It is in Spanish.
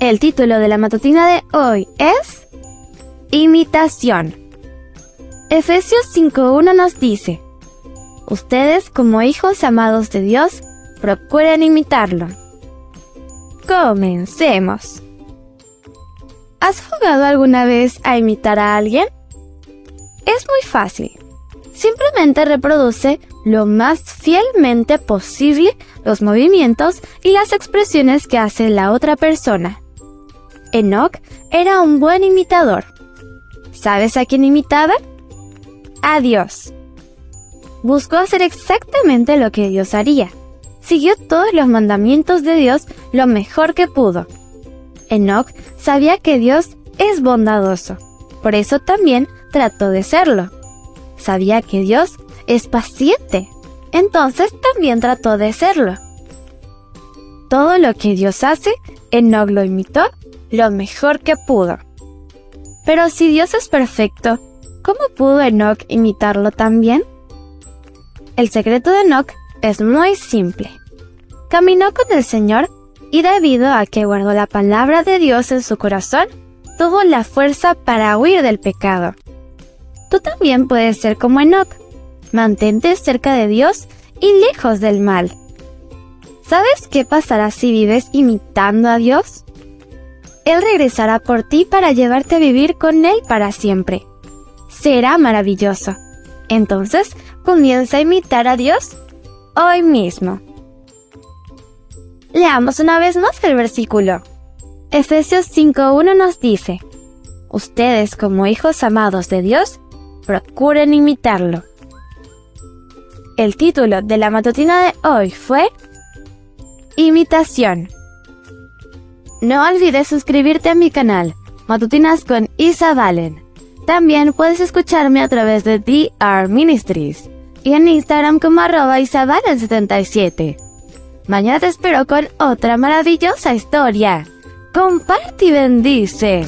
El título de la matutina de hoy es Imitación. Efesios 5.1 nos dice, Ustedes como hijos amados de Dios, procuren imitarlo. Comencemos. ¿Has jugado alguna vez a imitar a alguien? Es muy fácil. Simplemente reproduce lo más fielmente posible los movimientos y las expresiones que hace la otra persona. Enoch era un buen imitador. ¿Sabes a quién imitaba? A Dios. Buscó hacer exactamente lo que Dios haría. Siguió todos los mandamientos de Dios lo mejor que pudo. Enoch sabía que Dios es bondadoso, por eso también trató de serlo. Sabía que Dios es paciente, entonces también trató de serlo. Todo lo que Dios hace, Enoch lo imitó lo mejor que pudo. Pero si Dios es perfecto, ¿cómo pudo Enoch imitarlo también? El secreto de Enoch es muy simple. Caminó con el Señor y debido a que guardó la palabra de Dios en su corazón, tuvo la fuerza para huir del pecado. Tú también puedes ser como Enoch. Mantente cerca de Dios y lejos del mal. ¿Sabes qué pasará si vives imitando a Dios? Él regresará por ti para llevarte a vivir con Él para siempre. Será maravilloso. Entonces, comienza a imitar a Dios hoy mismo. Leamos una vez más el versículo. Efesios 5.1 nos dice, Ustedes como hijos amados de Dios, procuren imitarlo. El título de la matutina de hoy fue Imitación. No olvides suscribirte a mi canal, Matutinas con Isa Valen. También puedes escucharme a través de DR Ministries y en Instagram como arroba isavalen77. Mañana te espero con otra maravillosa historia. Comparte y bendice.